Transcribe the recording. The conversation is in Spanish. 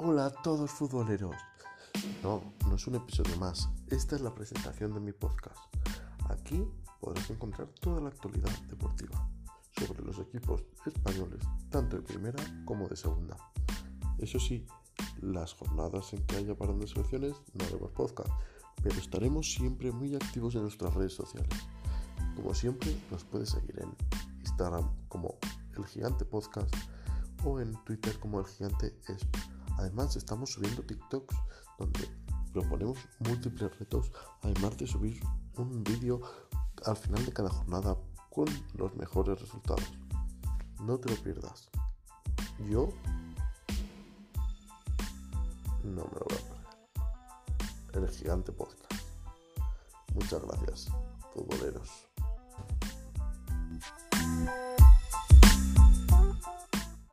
Hola a todos futboleros. No, no es un episodio más. Esta es la presentación de mi podcast. Aquí podrás encontrar toda la actualidad deportiva sobre los equipos españoles, tanto de primera como de segunda. Eso sí, las jornadas en que haya parón de selecciones no haremos podcast, pero estaremos siempre muy activos en nuestras redes sociales. Como siempre, nos puedes seguir en Instagram como El Gigante Podcast o en Twitter como El Gigante Esp. Además, estamos subiendo TikToks donde proponemos múltiples retos, además de subir un vídeo al final de cada jornada con los mejores resultados. No te lo pierdas. Yo no me lo voy a perder. El Gigante Podcast. Muchas gracias, futboleros.